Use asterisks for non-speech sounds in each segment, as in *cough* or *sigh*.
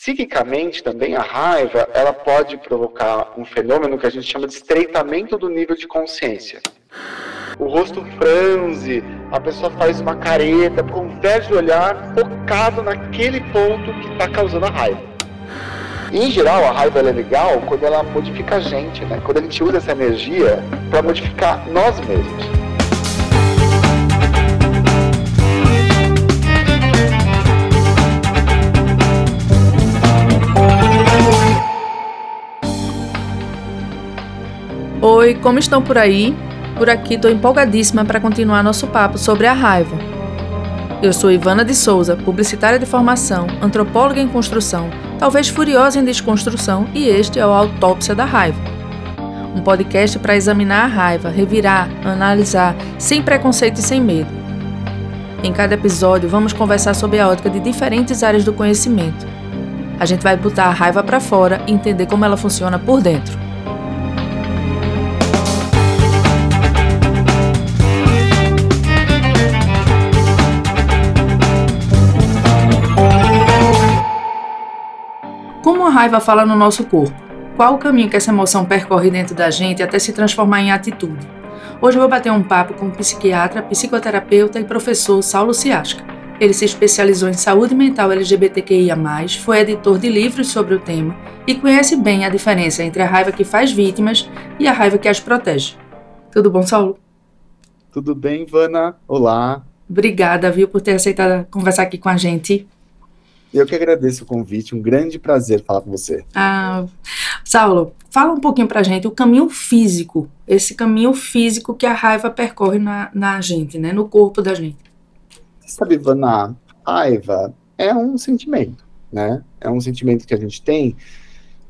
Psiquicamente também a raiva, ela pode provocar um fenômeno que a gente chama de estreitamento do nível de consciência. O rosto franze, a pessoa faz uma careta, converge o olhar focado naquele ponto que está causando a raiva. em geral, a raiva é legal quando ela modifica a gente, né? Quando a gente usa essa energia para modificar nós mesmos. Oi, como estão por aí? Por aqui estou empolgadíssima para continuar nosso papo sobre a raiva. Eu sou Ivana de Souza, publicitária de formação, antropóloga em construção, talvez furiosa em desconstrução, e este é o Autópsia da Raiva. Um podcast para examinar a raiva, revirar, analisar, sem preconceito e sem medo. Em cada episódio, vamos conversar sobre a ótica de diferentes áreas do conhecimento. A gente vai botar a raiva para fora e entender como ela funciona por dentro. Raiva fala no nosso corpo? Qual o caminho que essa emoção percorre dentro da gente até se transformar em atitude? Hoje eu vou bater um papo com o psiquiatra, psicoterapeuta e professor Saulo Ciasca. Ele se especializou em saúde mental LGBTQIA+, foi editor de livros sobre o tema e conhece bem a diferença entre a raiva que faz vítimas e a raiva que as protege. Tudo bom, Saulo? Tudo bem, Ivana? Olá. Obrigada, viu, por ter aceitado conversar aqui com a gente. Eu que agradeço o convite, um grande prazer falar com você. Ah, Saulo, fala um pouquinho pra gente o caminho físico, esse caminho físico que a raiva percorre na, na gente, né, no corpo da gente. Você sabe, Ivana, raiva é um sentimento, né? É um sentimento que a gente tem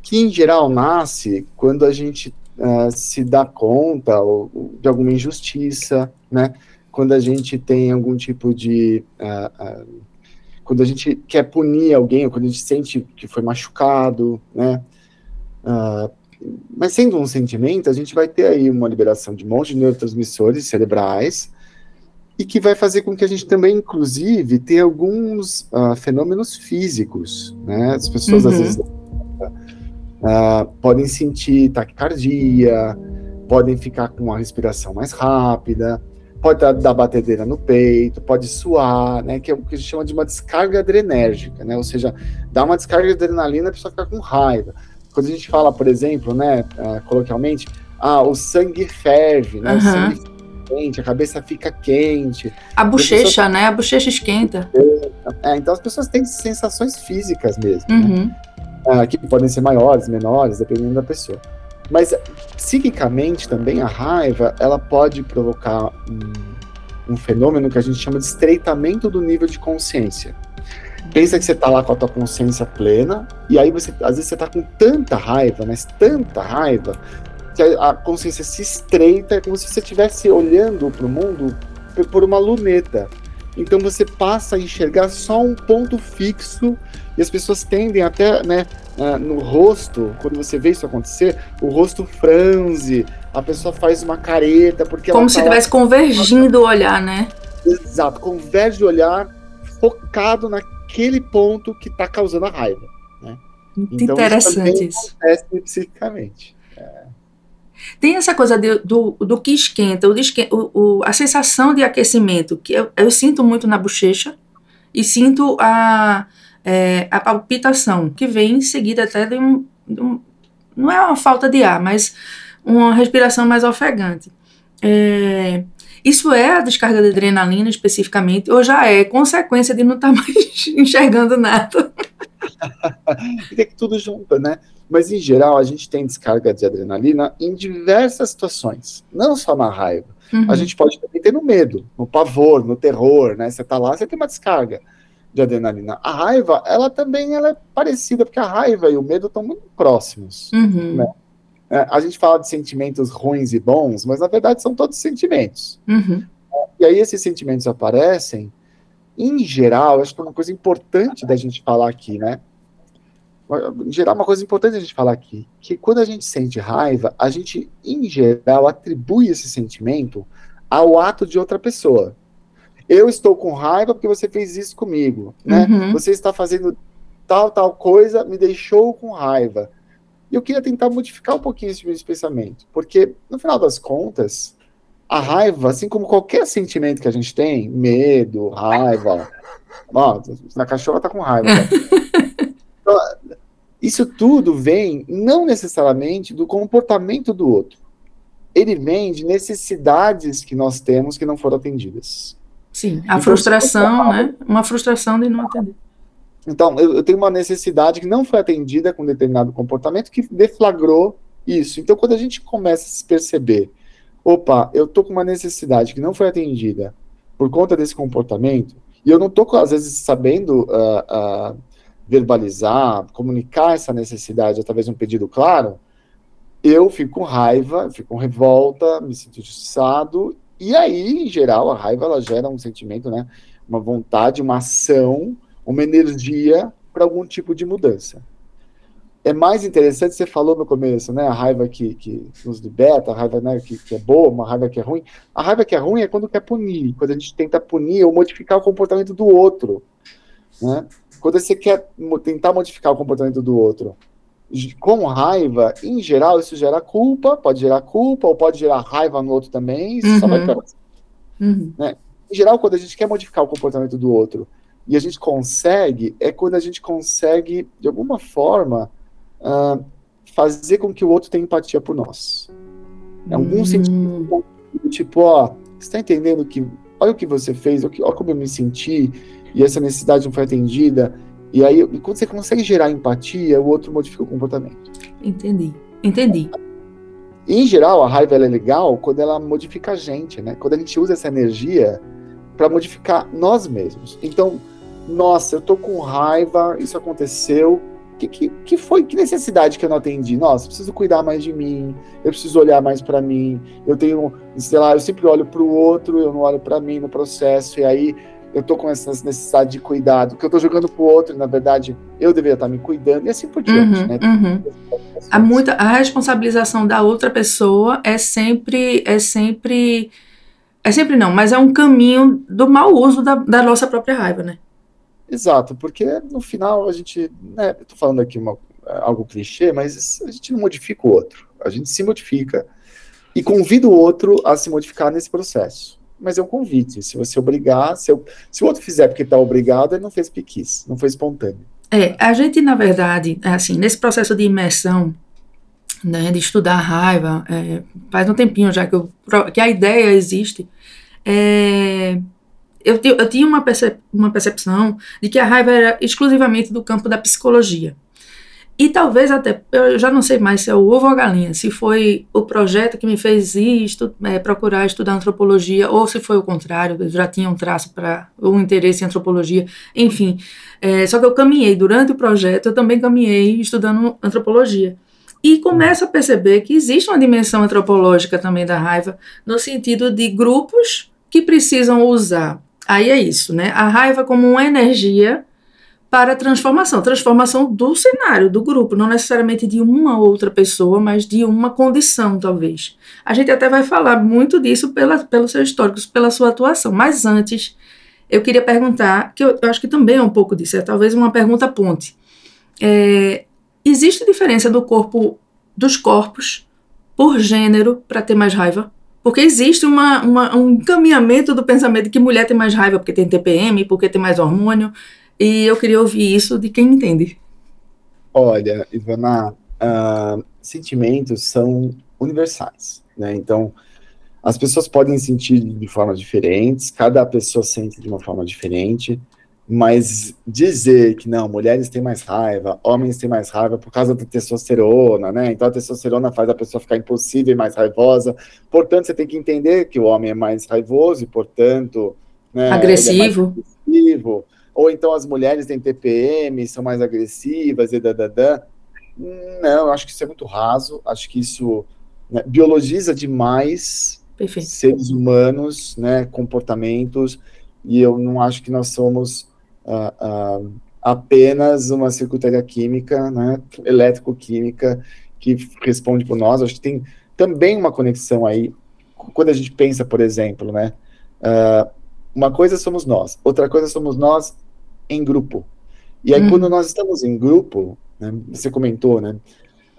que, em geral, nasce quando a gente uh, se dá conta ou, de alguma injustiça, né? Quando a gente tem algum tipo de... Uh, uh, quando a gente quer punir alguém, ou quando a gente sente que foi machucado, né? Uh, mas sendo um sentimento, a gente vai ter aí uma liberação de um monte de neurotransmissores cerebrais e que vai fazer com que a gente também, inclusive, tenha alguns uh, fenômenos físicos, né? As pessoas uhum. às vezes uh, podem sentir taquicardia, podem ficar com uma respiração mais rápida, pode dar, batedeira no peito, pode suar, né, que é o que a gente chama de uma descarga adrenérgica, né, ou seja, dá uma descarga de adrenalina a pessoa fica com raiva. Quando a gente fala, por exemplo, né, uh, coloquialmente, ah, o sangue ferve, né, uhum. o sangue fica quente, a cabeça fica quente. A bochecha, pessoa... né, a bochecha esquenta. É, então as pessoas têm sensações físicas mesmo, né, uhum. né, que podem ser maiores, menores, dependendo da pessoa. Mas psiquicamente também a raiva ela pode provocar um, um fenômeno que a gente chama de estreitamento do nível de consciência. Pensa que você está lá com a tua consciência plena, e aí você, às vezes você está com tanta raiva, mas tanta raiva, que a, a consciência se estreita, é como se você estivesse olhando para o mundo por uma luneta. Então você passa a enxergar só um ponto fixo e as pessoas tendem até, né, uh, no rosto, quando você vê isso acontecer, o rosto franze, a pessoa faz uma careta, porque Como se tá estivesse convergindo o olhar, né? Exato, converge o olhar focado naquele ponto que está causando a raiva. Né? Muito então, interessante isso. isso. Psicicamente. É. Tem essa coisa de, do, do que esquenta, o, o, a sensação de aquecimento, que eu, eu sinto muito na bochecha, e sinto a, é, a palpitação, que vem em seguida até de um, de um, Não é uma falta de ar, mas uma respiração mais ofegante. É, isso é a descarga de adrenalina especificamente, ou já é consequência de não estar tá mais *laughs* enxergando nada? *laughs* tem que tudo junto, né? Mas em geral a gente tem descarga de adrenalina em diversas situações, não só na raiva. Uhum. A gente pode também ter no medo, no pavor, no terror, né? Você tá lá, você tem uma descarga de adrenalina. A raiva, ela também ela é parecida, porque a raiva e o medo estão muito próximos. Uhum. Né? É, a gente fala de sentimentos ruins e bons, mas na verdade são todos sentimentos. Uhum. E aí esses sentimentos aparecem, em geral, acho que é uma coisa importante da gente falar aqui, né? Em geral, uma coisa importante a gente falar aqui, que quando a gente sente raiva, a gente, em geral, atribui esse sentimento ao ato de outra pessoa eu estou com raiva porque você fez isso comigo, né? Uhum. Você está fazendo tal, tal coisa me deixou com raiva. E eu queria tentar modificar um pouquinho esse pensamento, porque no final das contas, a raiva, assim como qualquer sentimento que a gente tem, medo, raiva, *laughs* ó, na cachorra tá com raiva. Né? *laughs* Então, isso tudo vem não necessariamente do comportamento do outro. Ele vem de necessidades que nós temos que não foram atendidas. Sim, a então, frustração, né? Uma frustração de não atender. Então, eu, eu, tenho uma necessidade que não foi atendida com determinado comportamento que deflagrou isso. Então, quando a gente começa a se perceber, opa, eu tô com uma necessidade que não foi atendida por conta desse comportamento, e eu não tô, às vezes, sabendo uh, uh, verbalizar, comunicar essa necessidade através de um pedido claro, eu fico com raiva, fico com revolta, me sinto injustiçado, e aí, em geral, a raiva ela gera um sentimento, né, uma vontade, uma ação, uma energia para algum tipo de mudança. É mais interessante, você falou no começo, né? A raiva que, que nos liberta, a raiva né, que, que é boa, uma raiva que é ruim. A raiva que é ruim é quando quer punir, quando a gente tenta punir ou modificar o comportamento do outro. Né? Quando você quer tentar modificar o comportamento do outro com raiva, em geral, isso gera culpa, pode gerar culpa, ou pode gerar raiva no outro também, isso uhum. só vai uhum. uhum. né? Em geral, quando a gente quer modificar o comportamento do outro e a gente consegue, é quando a gente consegue, de alguma forma, uh, fazer com que o outro tenha empatia por nós. É algum hum. sentido, tipo, ó, você está entendendo que, olha o que você fez, olha como eu me senti, e essa necessidade não foi atendida, e aí, quando você consegue gerar empatia, o outro modifica o comportamento. Entendi, entendi. em geral, a raiva é legal quando ela modifica a gente, né? Quando a gente usa essa energia para modificar nós mesmos. Então, nossa, eu tô com raiva, isso aconteceu. Que, que, que foi? Que necessidade que eu não atendi? Nossa, eu preciso cuidar mais de mim, eu preciso olhar mais para mim. Eu tenho, sei lá, eu sempre olho para o outro, eu não olho para mim no processo, e aí eu tô com essa necessidade de cuidado, que eu tô jogando pro outro, e na verdade eu deveria estar me cuidando, e assim por diante, uhum, né? Uhum. A, muita, a responsabilização da outra pessoa é sempre, é sempre, é sempre não, mas é um caminho do mau uso da, da nossa própria raiva, né? Exato, porque no final a gente, né, eu tô falando aqui uma, algo clichê, mas a gente não modifica o outro, a gente se modifica e convida o outro a se modificar nesse processo. Mas é um convite, se você obrigar, se, eu, se o outro fizer porque está obrigado, ele não fez porque não foi espontâneo. É, a gente, na verdade, assim, nesse processo de imersão, né, de estudar a raiva, é, faz um tempinho já que, eu, que a ideia existe, é, eu, eu tinha uma, percep uma percepção de que a raiva era exclusivamente do campo da psicologia. E talvez até, eu já não sei mais se é o ovo ou a galinha, se foi o projeto que me fez ir estu é, procurar estudar antropologia, ou se foi o contrário, eu já tinha um traço para um interesse em antropologia, enfim. É, só que eu caminhei, durante o projeto, eu também caminhei estudando antropologia. E começo a perceber que existe uma dimensão antropológica também da raiva, no sentido de grupos que precisam usar Aí é isso, né? A raiva como uma energia para transformação, transformação do cenário, do grupo, não necessariamente de uma outra pessoa, mas de uma condição, talvez. A gente até vai falar muito disso pela, pelos seus históricos, pela sua atuação. Mas antes, eu queria perguntar, que eu, eu acho que também é um pouco disso, é talvez uma pergunta ponte. É, existe diferença do corpo, dos corpos, por gênero, para ter mais raiva? Porque existe uma, uma, um encaminhamento do pensamento que mulher tem mais raiva porque tem TPM, porque tem mais hormônio. E eu queria ouvir isso de quem entende. Olha, Ivana, uh, sentimentos são universais, né? Então, as pessoas podem sentir de formas diferentes, cada pessoa sente de uma forma diferente. Mas dizer que não, mulheres têm mais raiva, homens têm mais raiva por causa da testosterona, né? Então a testosterona faz a pessoa ficar impossível e mais raivosa. Portanto, você tem que entender que o homem é mais raivoso e, portanto, né, agressivo. É agressivo. Ou então as mulheres têm TPM, são mais agressivas e dadadã. Não, eu acho que isso é muito raso. Acho que isso né, biologiza demais Perfeito. seres humanos, né, comportamentos. E eu não acho que nós somos uh, uh, apenas uma circuitaria química, né, elétrico-química, que responde por nós. Acho que tem também uma conexão aí, quando a gente pensa, por exemplo, né, uh, uma coisa somos nós, outra coisa somos nós em grupo. E aí, uhum. quando nós estamos em grupo, né, você comentou, né?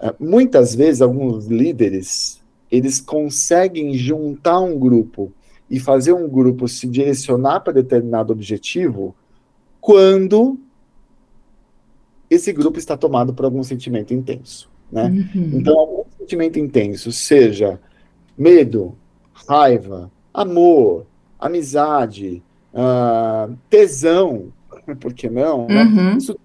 É, muitas vezes, alguns líderes, eles conseguem juntar um grupo e fazer um grupo se direcionar para determinado objetivo quando esse grupo está tomado por algum sentimento intenso, né? Uhum. Então, algum sentimento intenso, seja medo, raiva, amor, amizade, uh, tesão, por que não? Né? Uhum. Isso,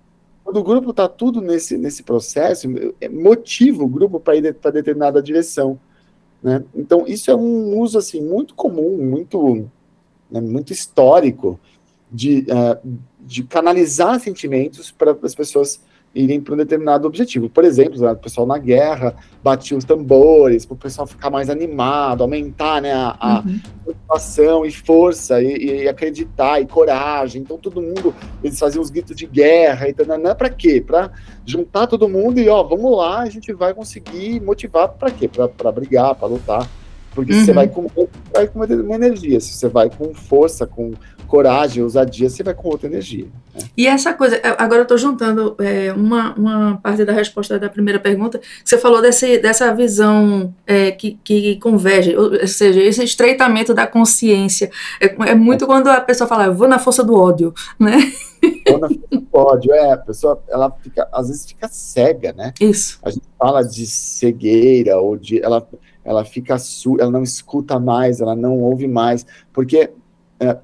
quando o grupo está tudo nesse, nesse processo, é, motiva o grupo para ir para determinada direção. Né? Então, isso é um uso assim, muito comum, muito, né, muito histórico de, uh, de canalizar sentimentos para as pessoas irem para um determinado objetivo. Por exemplo, o pessoal na guerra batia os tambores para o pessoal ficar mais animado, aumentar né, a, a uhum. motivação e força e, e, acreditar e coragem. Então todo mundo eles faziam os gritos de guerra e não é para quê? Para juntar todo mundo e ó, vamos lá, a gente vai conseguir motivar para quê? Para brigar, para lutar. Porque uhum. você vai com, vai com uma energia, se você vai com força, com coragem, ousadia, você vai com outra energia. Né? E essa coisa, agora eu estou juntando é, uma, uma parte da resposta da primeira pergunta, você falou desse, dessa visão é, que, que converge, ou seja, esse estreitamento da consciência. É, é muito é. quando a pessoa fala, eu vou na força do ódio, *laughs* né? Vou na força do ódio, é, a pessoa, ela fica, às vezes fica cega, né? Isso. A gente fala de cegueira, ou de, ela, ela fica, ela não escuta mais, ela não ouve mais, porque é,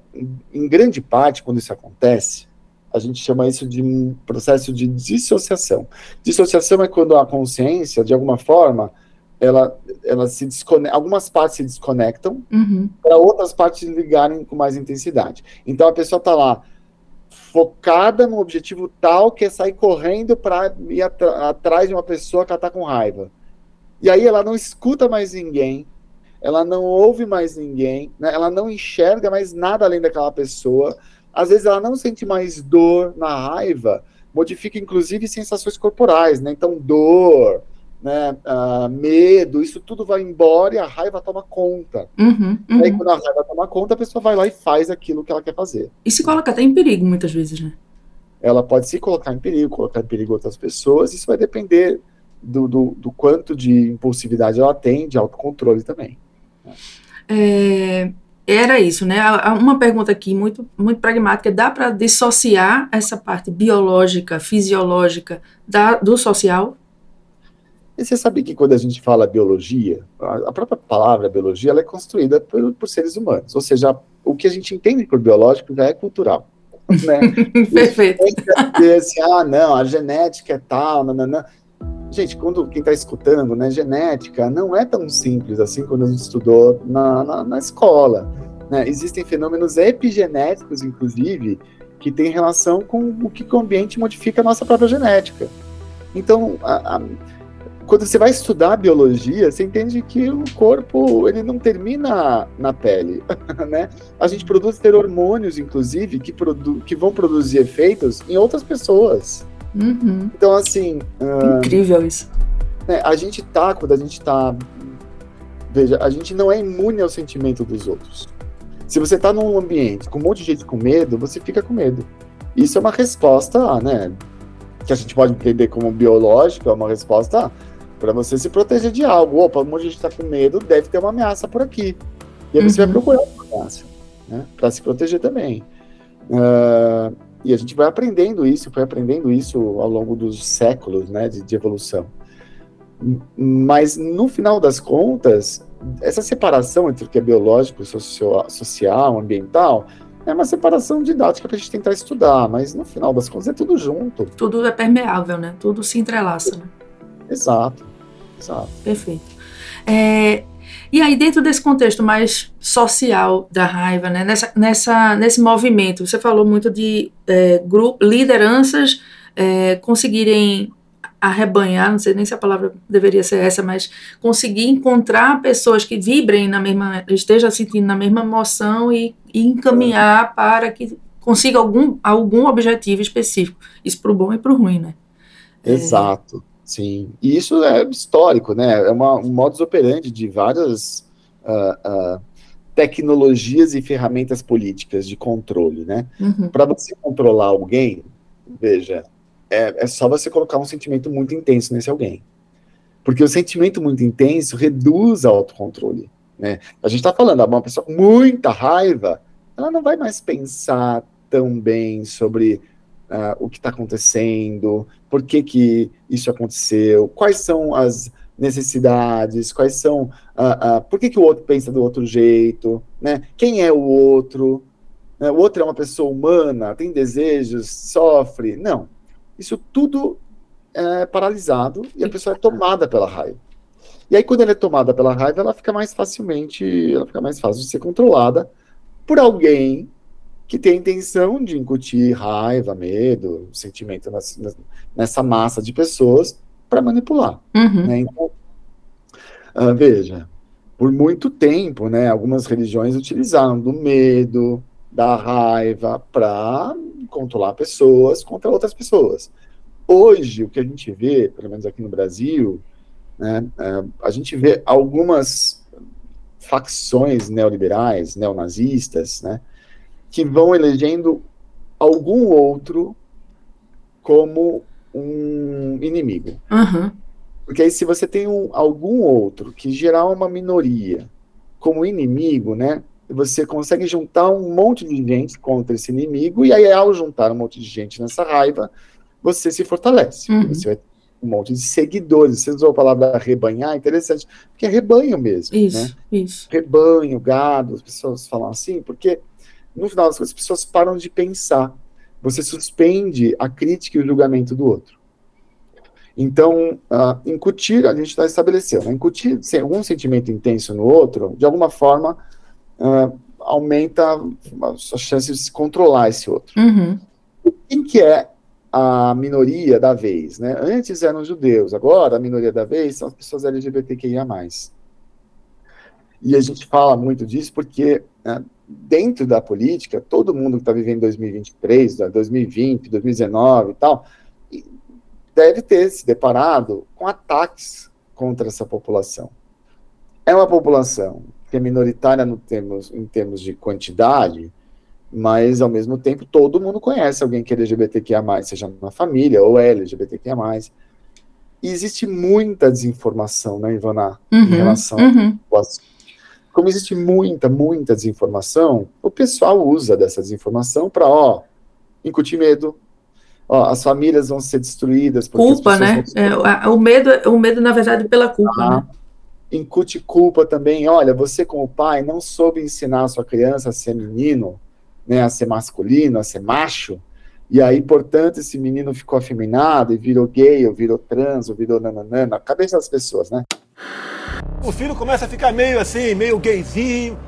em grande parte, quando isso acontece, a gente chama isso de um processo de dissociação. Dissociação é quando a consciência, de alguma forma, ela, ela se desconecta, algumas partes se desconectam uhum. para outras partes ligarem com mais intensidade. Então a pessoa está lá focada no objetivo tal que é sair correndo para ir atrás de uma pessoa que está com raiva. E aí ela não escuta mais ninguém, ela não ouve mais ninguém, né? ela não enxerga mais nada além daquela pessoa. Às vezes ela não sente mais dor na raiva, modifica inclusive sensações corporais, né? Então, dor, né, uh, medo, isso tudo vai embora e a raiva toma conta. Uhum, uhum. Aí, quando a raiva toma conta, a pessoa vai lá e faz aquilo que ela quer fazer. E se coloca até em perigo, muitas vezes, né? Ela pode se colocar em perigo, colocar em perigo outras pessoas, isso vai depender do, do, do quanto de impulsividade ela tem, de autocontrole também. É, era isso, né? Uma pergunta aqui muito, muito pragmática: dá para dissociar essa parte biológica, fisiológica da, do social? E você sabe que quando a gente fala biologia, a própria palavra biologia ela é construída por, por seres humanos, ou seja, o que a gente entende por biológico já é cultural. Né? *laughs* Perfeito. Assim, ah, não, a genética é tal, não, não, não. Gente, quando quem está escutando, né, genética não é tão simples assim quando a gente estudou na, na, na escola. Né? Existem fenômenos epigenéticos, inclusive, que têm relação com o que o ambiente modifica a nossa própria genética. Então, a, a, quando você vai estudar biologia, você entende que o corpo ele não termina na pele, *laughs* né? A gente produz ter hormônios, inclusive, que, produ que vão produzir efeitos em outras pessoas. Uhum. Então, assim. Uh, Incrível isso. Né, a gente tá, quando a gente tá. Veja, a gente não é imune ao sentimento dos outros. Se você tá num ambiente com um monte de gente com medo, você fica com medo. Isso é uma resposta, né? Que a gente pode entender como biológica, é uma resposta para você se proteger de algo. Opa, um monte de gente tá com medo, deve ter uma ameaça por aqui. E aí uhum. você vai uhum. procurar uma ameaça, né? Para se proteger também. Uh, e a gente vai aprendendo isso, foi aprendendo isso ao longo dos séculos né, de, de evolução. Mas, no final das contas, essa separação entre o que é biológico, social, social ambiental, é uma separação didática para a gente tentar estudar, mas no final das contas é tudo junto. Tudo é permeável, né? Tudo se entrelaça, né? Exato, exato. Perfeito. É, e aí, dentro desse contexto mais social da raiva, né, nessa, nessa, nesse movimento, você falou muito de é, grupo, lideranças é, conseguirem arrebanhar, não sei nem se a palavra deveria ser essa, mas conseguir encontrar pessoas que vibrem na mesma, estejam sentindo na mesma emoção e, e encaminhar para que consiga algum, algum objetivo específico. Isso para o bom e para o ruim, né? Exato. É, Sim, e isso é histórico, né? É uma, um modus operandi de várias uh, uh, tecnologias e ferramentas políticas de controle, né? Uhum. Para você controlar alguém, veja, é, é só você colocar um sentimento muito intenso nesse alguém. Porque o sentimento muito intenso reduz o autocontrole. Né? A gente está falando, uma pessoa com muita raiva, ela não vai mais pensar tão bem sobre uh, o que está acontecendo, por que, que isso aconteceu, quais são as necessidades, quais são, uh, uh, por que, que o outro pensa do outro jeito, né? quem é o outro, né? o outro é uma pessoa humana, tem desejos, sofre, não. Isso tudo é paralisado e a pessoa é tomada pela raiva. E aí, quando ela é tomada pela raiva, ela fica mais facilmente, ela fica mais fácil de ser controlada por alguém que tem a intenção de incutir raiva, medo, sentimento nessa, nessa massa de pessoas para manipular. Uhum. Né? Então, uh, veja, por muito tempo, né, algumas religiões utilizaram do medo, da raiva para controlar pessoas contra outras pessoas. Hoje, o que a gente vê, pelo menos aqui no Brasil, né, é, a gente vê algumas facções neoliberais, neonazistas, né, que vão elegendo algum outro como um inimigo. Uhum. Porque aí, se você tem um, algum outro que gerar uma minoria como inimigo, né, você consegue juntar um monte de gente contra esse inimigo, e aí, ao juntar um monte de gente nessa raiva, você se fortalece. Uhum. Você vai ter um monte de seguidores. Você usou a palavra rebanhar, interessante, porque é rebanho mesmo. Isso, né? isso. Rebanho, gado, as pessoas falam assim, porque no final das contas, as pessoas param de pensar. Você suspende a crítica e o julgamento do outro. Então, uh, incutir, a gente está estabelecendo, né? incutir algum sentimento intenso no outro, de alguma forma, uh, aumenta a sua chance de se controlar esse outro. Uhum. Quem que é a minoria da vez? Né? Antes eram os judeus, agora a minoria da vez são as pessoas LGBTQIA+. E a gente fala muito disso porque né, dentro da política, todo mundo que está vivendo 2023, 2020, 2019 e tal, deve ter se deparado com ataques contra essa população. É uma população que é minoritária no termos, em termos de quantidade, mas ao mesmo tempo todo mundo conhece alguém que é LGBTQIA+, seja na família ou é LGBTQIA+. E existe muita desinformação, né, Ivana, uhum, em relação uhum. ao assunto como existe muita, muita desinformação, o pessoal usa dessa desinformação para, ó, incutir medo. Ó, as famílias vão ser destruídas. Culpa, né? É, o, medo, o medo, na verdade, pela culpa, ah, né? Incute culpa também. Olha, você como pai não soube ensinar a sua criança a ser menino, né, a ser masculino, a ser macho, e aí, portanto, esse menino ficou afeminado e virou gay, ou virou trans, ou virou nananã, na cabeça das pessoas, né? O filho começa a ficar meio assim, meio gayzinho,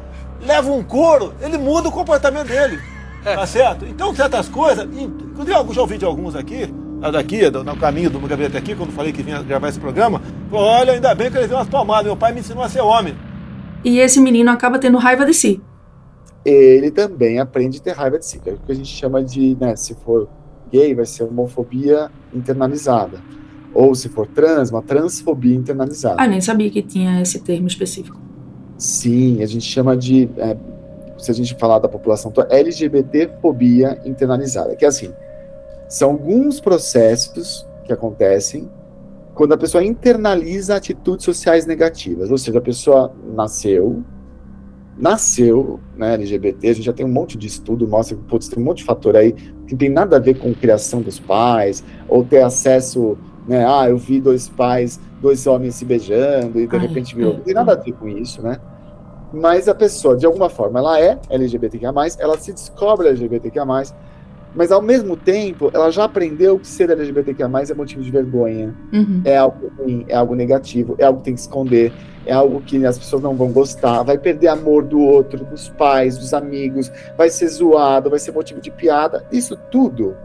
leva um couro, ele muda o comportamento dele. É. Tá certo? Então, certas coisas, inclusive eu já ouvi de alguns aqui, daqui, no caminho do gabinete aqui, quando falei que vinha gravar esse programa, falou, olha, ainda bem que ele viu umas palmadas, meu pai me ensinou a ser homem. E esse menino acaba tendo raiva de si. Ele também aprende a ter raiva de si, que é o que a gente chama de, né, se for gay, vai ser homofobia internalizada ou se for trans, uma transfobia internalizada. Ah, nem sabia que tinha esse termo específico. Sim, a gente chama de, é, se a gente falar da população toda, LGBT-fobia internalizada, que é assim, são alguns processos que acontecem quando a pessoa internaliza atitudes sociais negativas, ou seja, a pessoa nasceu, nasceu, né, LGBT, a gente já tem um monte de estudo, mostra que putz, tem um monte de fator aí que não tem nada a ver com criação dos pais, ou ter acesso né? Ah, eu vi dois pais, dois homens se beijando e de Ai, repente virou. Não tem nada a ver com isso, né? Mas a pessoa, de alguma forma, ela é LGBTQIA+, ela se descobre LGBTQIA+, mas ao mesmo tempo, ela já aprendeu que ser LGBTQIA+, é motivo de vergonha, uhum. é algo ruim, é algo negativo, é algo que tem que esconder, é algo que as pessoas não vão gostar, vai perder amor do outro, dos pais, dos amigos, vai ser zoado, vai ser motivo de piada. Isso tudo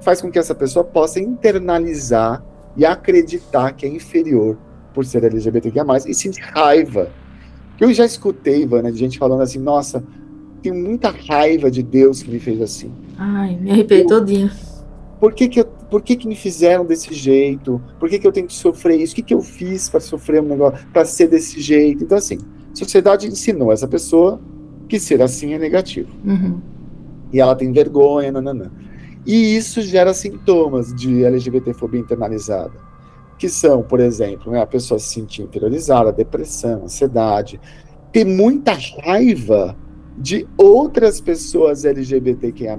faz com que essa pessoa possa internalizar e acreditar que é inferior por ser LGBTQIA+, e sentir raiva. Eu já escutei, Ivana, de gente falando assim, nossa, tenho muita raiva de Deus que me fez assim. Ai, me arrepiei todinha. Por que que, eu, por que que me fizeram desse jeito? Por que que eu tenho que sofrer isso? O que que eu fiz para sofrer um negócio, para ser desse jeito? Então, assim, a sociedade ensinou essa pessoa que ser assim é negativo. Uhum. E ela tem vergonha, nananã. E isso gera sintomas de LGBTfobia internalizada, que são, por exemplo, né, a pessoa se sentir inferiorizada, depressão, ansiedade, ter muita raiva de outras pessoas LGBTQIA+,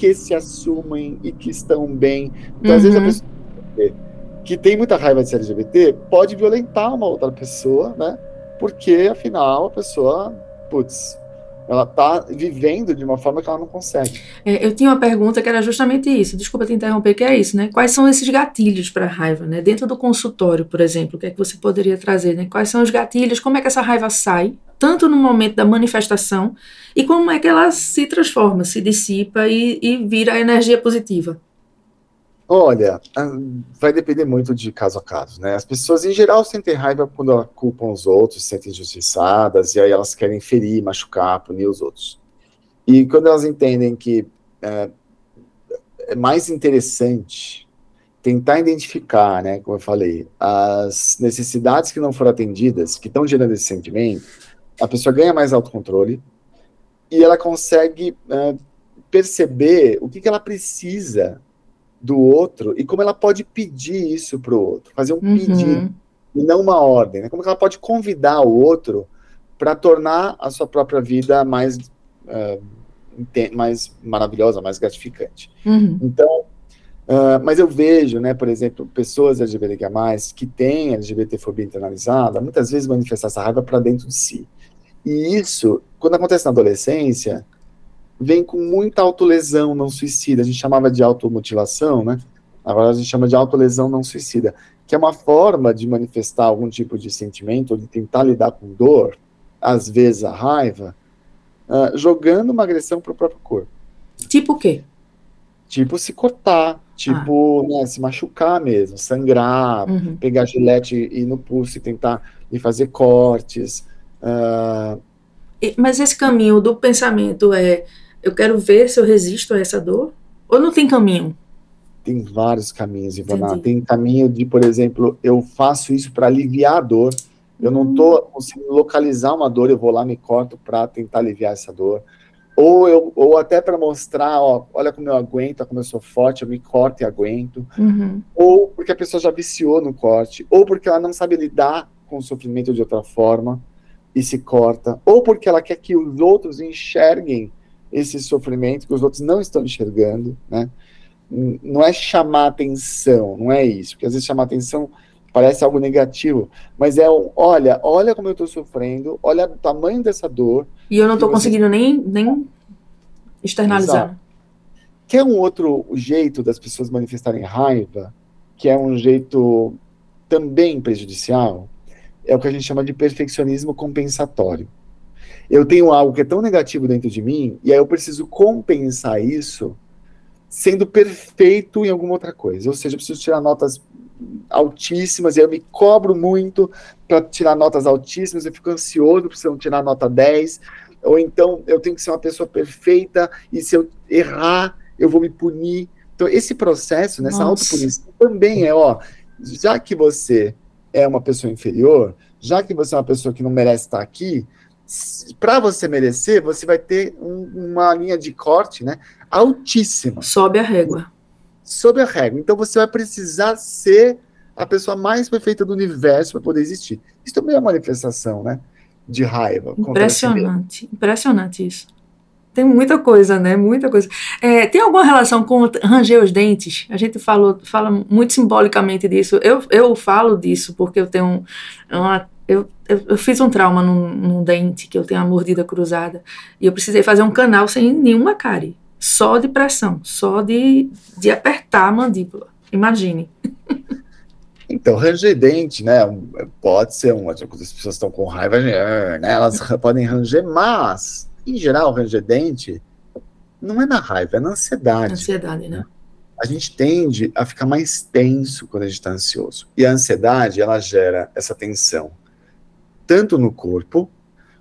que se assumem e que estão bem. Então, uhum. às vezes, a uhum. pessoa que tem muita raiva de ser LGBT pode violentar uma outra pessoa, né? Porque, afinal, a pessoa, putz, ela está vivendo de uma forma que ela não consegue. É, eu tinha uma pergunta que era justamente isso. Desculpa te interromper, que é isso, né? Quais são esses gatilhos para a raiva, né? Dentro do consultório, por exemplo, o que é que você poderia trazer, né? Quais são os gatilhos? Como é que essa raiva sai, tanto no momento da manifestação e como é que ela se transforma, se dissipa e, e vira energia positiva? Olha, vai depender muito de caso a caso, né? As pessoas em geral sentem raiva quando culpam os outros, se sentem injustiçadas, e aí elas querem ferir, machucar, punir os outros. E quando elas entendem que é, é mais interessante tentar identificar, né, como eu falei, as necessidades que não foram atendidas, que estão gerando esse sentimento, a pessoa ganha mais autocontrole e ela consegue é, perceber o que, que ela precisa do outro e como ela pode pedir isso para o outro, fazer um uhum. pedido e não uma ordem. Né? Como ela pode convidar o outro para tornar a sua própria vida mais, uh, mais maravilhosa, mais gratificante. Uhum. Então, uh, mas eu vejo, né, por exemplo, pessoas LGBTQ+, que têm LGBTfobia internalizada, muitas vezes manifestar essa raiva para dentro de si. E isso, quando acontece na adolescência, vem com muita autolesão não suicida. A gente chamava de automutilação, né? Agora a gente chama de autolesão não suicida, que é uma forma de manifestar algum tipo de sentimento, ou de tentar lidar com dor, às vezes a raiva, uh, jogando uma agressão para o próprio corpo. Tipo o quê? Tipo se cortar, tipo ah. né, se machucar mesmo, sangrar, uhum. pegar gilete e ir no pulso e tentar e fazer cortes. Uh... Mas esse caminho do pensamento é eu quero ver se eu resisto a essa dor? Ou não tem caminho? Tem vários caminhos, Ivana. Entendi. Tem caminho de, por exemplo, eu faço isso para aliviar a dor. Eu não estou hum. conseguindo localizar uma dor, eu vou lá me corto para tentar aliviar essa dor. Ou, eu, ou até para mostrar, ó, olha como eu aguento, como eu sou forte, eu me corto e aguento. Uhum. Ou porque a pessoa já viciou no corte. Ou porque ela não sabe lidar com o sofrimento de outra forma e se corta. Ou porque ela quer que os outros enxerguem esse sofrimento que os outros não estão enxergando, né? Não é chamar atenção, não é isso, porque às vezes chamar atenção parece algo negativo, mas é um, olha, olha como eu estou sofrendo, olha o tamanho dessa dor. E eu não estou você... conseguindo nem, nem externalizar. Exato. Que é um outro jeito das pessoas manifestarem raiva, que é um jeito também prejudicial, é o que a gente chama de perfeccionismo compensatório eu tenho algo que é tão negativo dentro de mim, e aí eu preciso compensar isso sendo perfeito em alguma outra coisa. Ou seja, eu preciso tirar notas altíssimas, e eu me cobro muito para tirar notas altíssimas, eu fico ansioso para não tirar nota 10, ou então eu tenho que ser uma pessoa perfeita, e se eu errar, eu vou me punir. Então, esse processo, nessa autopunição, também é, ó, já que você é uma pessoa inferior, já que você é uma pessoa que não merece estar aqui, para você merecer, você vai ter um, uma linha de corte, né, altíssima. Sobe a régua. Sobe a régua. Então você vai precisar ser a pessoa mais perfeita do universo para poder existir. Isso também é uma manifestação, né, de raiva. Impressionante, impressionante isso. Tem muita coisa, né? Muita coisa. É, tem alguma relação com ranger os dentes? A gente falou, fala muito simbolicamente disso. Eu, eu falo disso porque eu tenho uma eu, eu, eu, fiz um trauma num, num, dente, que eu tenho a mordida cruzada, e eu precisei fazer um canal sem nenhuma cárie, só de pressão, só de, de apertar a mandíbula. Imagine. *laughs* Então, ranger dente, né, pode ser uma, as pessoas estão com raiva, né, elas podem ranger, mas, em geral, ranger dente não é na raiva, é na ansiedade. Ansiedade, né? A gente tende a ficar mais tenso quando a gente está ansioso. E a ansiedade, ela gera essa tensão tanto no corpo,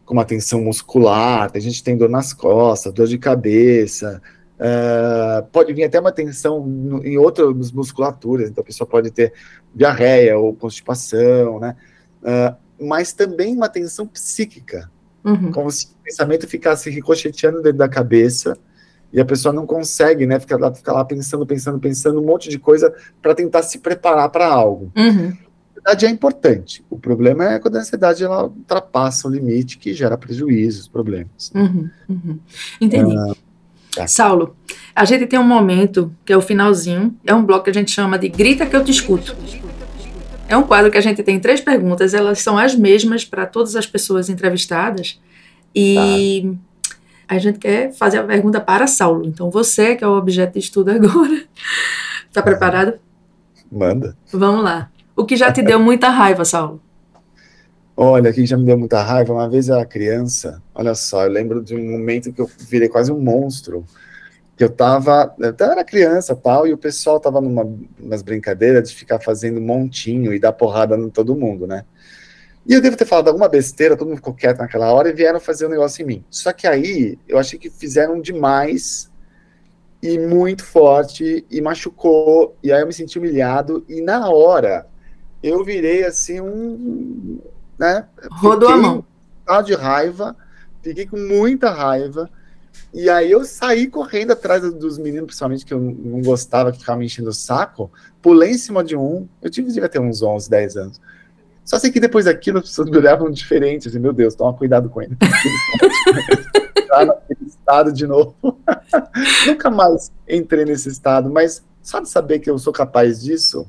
como a tensão muscular, a gente tem dor nas costas, dor de cabeça, uh, pode vir até uma tensão no, em outras musculaturas, então a pessoa pode ter diarreia ou constipação, né? Uh, mas também uma tensão psíquica, uhum. como se o pensamento ficasse ricocheteando dentro da cabeça e a pessoa não consegue, né? Fica lá, fica lá pensando, pensando, pensando um monte de coisa para tentar se preparar para algo. Uhum. A ansiedade é importante. O problema é quando a ansiedade ela ultrapassa o limite que gera prejuízos, problemas. Uhum, uhum. Entendi. Ah, tá. Saulo, a gente tem um momento que é o finalzinho, é um bloco que a gente chama de Grita que eu te escuto. É um quadro que a gente tem três perguntas, elas são as mesmas para todas as pessoas entrevistadas. E tá a gente quer fazer a pergunta para Saulo. Então, você, que é o objeto de estudo agora, está *laughs* preparado? Manda. Vamos lá. O que já te deu muita raiva, Saulo? Olha, o que já me deu muita raiva, uma vez eu era criança, olha só, eu lembro de um momento que eu virei quase um monstro, que eu tava, eu era criança tal, e o pessoal tava numa umas brincadeiras de ficar fazendo montinho e dar porrada em todo mundo, né? E eu devo ter falado alguma besteira, todo mundo ficou quieto naquela hora e vieram fazer um negócio em mim. Só que aí eu achei que fizeram demais e muito forte e machucou, e aí eu me senti humilhado e na hora eu virei assim um, né? Rodou a mão. de raiva, fiquei com muita raiva. E aí eu saí correndo atrás dos meninos, principalmente que eu não gostava, que ficavam me enchendo o saco, pulei em cima de um, eu tive, devia ter uns 11, 10 anos. Só sei que depois daquilo as pessoas me olhavam diferente, assim, meu Deus, toma cuidado com ele. Entrar *laughs* naquele estado de novo. *laughs* Nunca mais entrei nesse estado, mas só de saber que eu sou capaz disso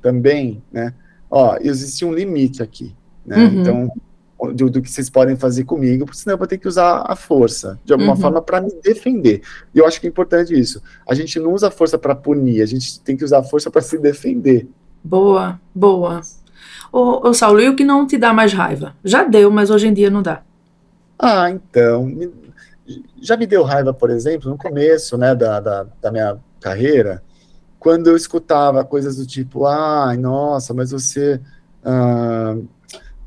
também, né? Ó, existe um limite aqui, né? Uhum. Então, do, do, que vocês podem fazer comigo, porque senão eu vou ter que usar a força, de alguma uhum. forma, para me defender. E eu acho que é importante isso. A gente não usa a força para punir, a gente tem que usar a força para se defender. Boa, boa. Ô, ô Saulo, e o que não te dá mais raiva? Já deu, mas hoje em dia não dá. Ah, então. Me, já me deu raiva, por exemplo, no começo né, da, da, da minha carreira, quando eu escutava coisas do tipo, ai, ah, nossa, mas você. Ah,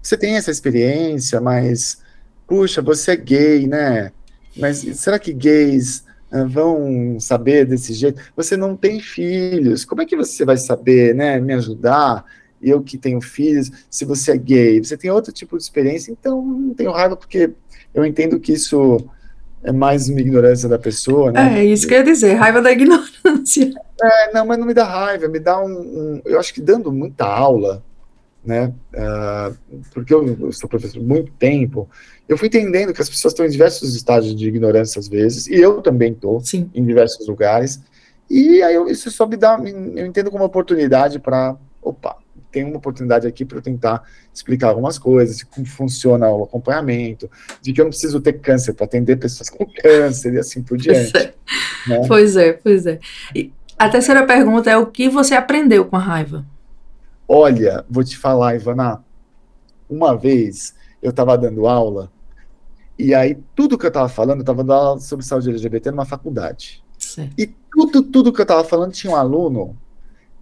você tem essa experiência, mas. Puxa, você é gay, né? Mas será que gays ah, vão saber desse jeito? Você não tem filhos, como é que você vai saber, né? Me ajudar? eu que tenho filhos, se você é gay, você tem outro tipo de experiência, então não tenho raiva porque eu entendo que isso é mais uma ignorância da pessoa, né? É, isso que eu ia dizer, raiva da ignorância. É, não, mas não me dá raiva, me dá um, um eu acho que dando muita aula, né, uh, porque eu, sou professor há muito tempo, eu fui entendendo que as pessoas estão em diversos estágios de ignorância às vezes, e eu também estou em diversos lugares, e aí eu, isso só me dá, eu entendo como uma oportunidade para, opa, tem uma oportunidade aqui para eu tentar explicar algumas coisas, de como funciona o acompanhamento, de que eu não preciso ter câncer para atender pessoas com *laughs* câncer e assim por diante. Pois é, né? pois é. Pois é. E a terceira pergunta é o que você aprendeu com a raiva? Olha, vou te falar, Ivana, uma vez eu estava dando aula e aí tudo que eu estava falando, eu estava dando aula sobre saúde LGBT numa faculdade. Sim. E tudo, tudo que eu estava falando tinha um aluno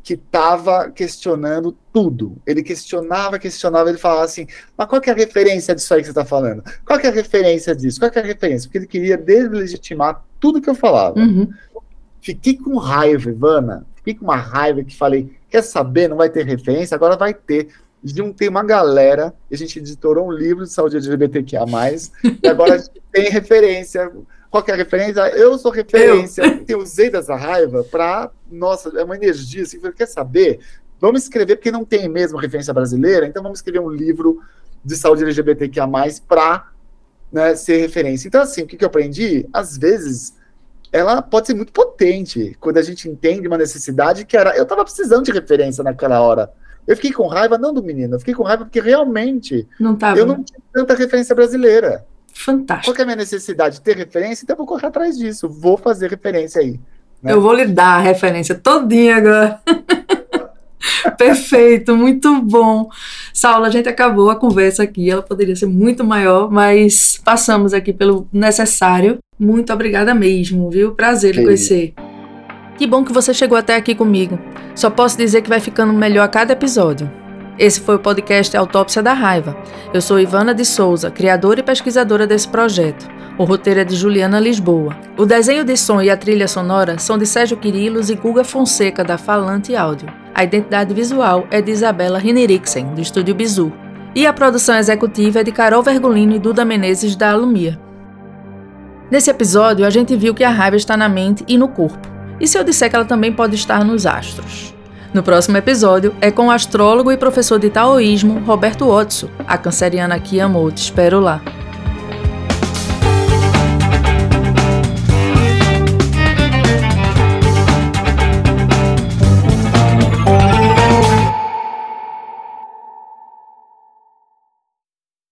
que estava questionando tudo. Ele questionava, questionava, ele falava assim, mas qual que é a referência disso aí que você está falando? Qual que é a referência disso? Qual que é a referência? Porque ele queria deslegitimar tudo que eu falava. Uhum. Fiquei com raiva, Ivana. Fiquei com uma raiva que falei, quer saber, não vai ter referência? Agora vai ter. Juntei uma galera, a gente editorou um livro de saúde LGBTQIA+, e agora a gente *laughs* tem referência qual é a referência? Eu sou referência. Eu, eu usei dessa raiva para, nossa, é uma energia assim, quer saber? Vamos escrever, porque não tem mesmo referência brasileira, então vamos escrever um livro de saúde LGBTQIA+, para né, ser referência. Então, assim, o que, que eu aprendi? Às vezes, ela pode ser muito potente, quando a gente entende uma necessidade que era... Eu estava precisando de referência naquela hora. Eu fiquei com raiva, não do menino, eu fiquei com raiva porque realmente não tava. eu não tinha tanta referência brasileira. Fantástico. Qual é a minha necessidade? de Ter referência? Então eu vou correr atrás disso. Vou fazer referência aí. Né? Eu vou lhe dar a referência todinha agora. *laughs* Perfeito, muito bom. Saulo, a gente acabou a conversa aqui, ela poderia ser muito maior, mas passamos aqui pelo necessário. Muito obrigada mesmo, viu? Prazer lhe conhecer. Que bom que você chegou até aqui comigo. Só posso dizer que vai ficando melhor a cada episódio. Esse foi o podcast Autópsia da Raiva. Eu sou Ivana de Souza, criadora e pesquisadora desse projeto. O roteiro é de Juliana Lisboa. O desenho de som e a trilha sonora são de Sérgio Quirilos e Guga Fonseca, da Falante Áudio. A identidade visual é de Isabela Rineriksen, do Estúdio Bizu. E a produção executiva é de Carol Vergolino e Duda Menezes, da Alumia. Nesse episódio, a gente viu que a raiva está na mente e no corpo. E se eu disser que ela também pode estar nos astros? No próximo episódio é com o astrólogo e professor de taoísmo Roberto Otso, a canceriana que amou. Te espero lá.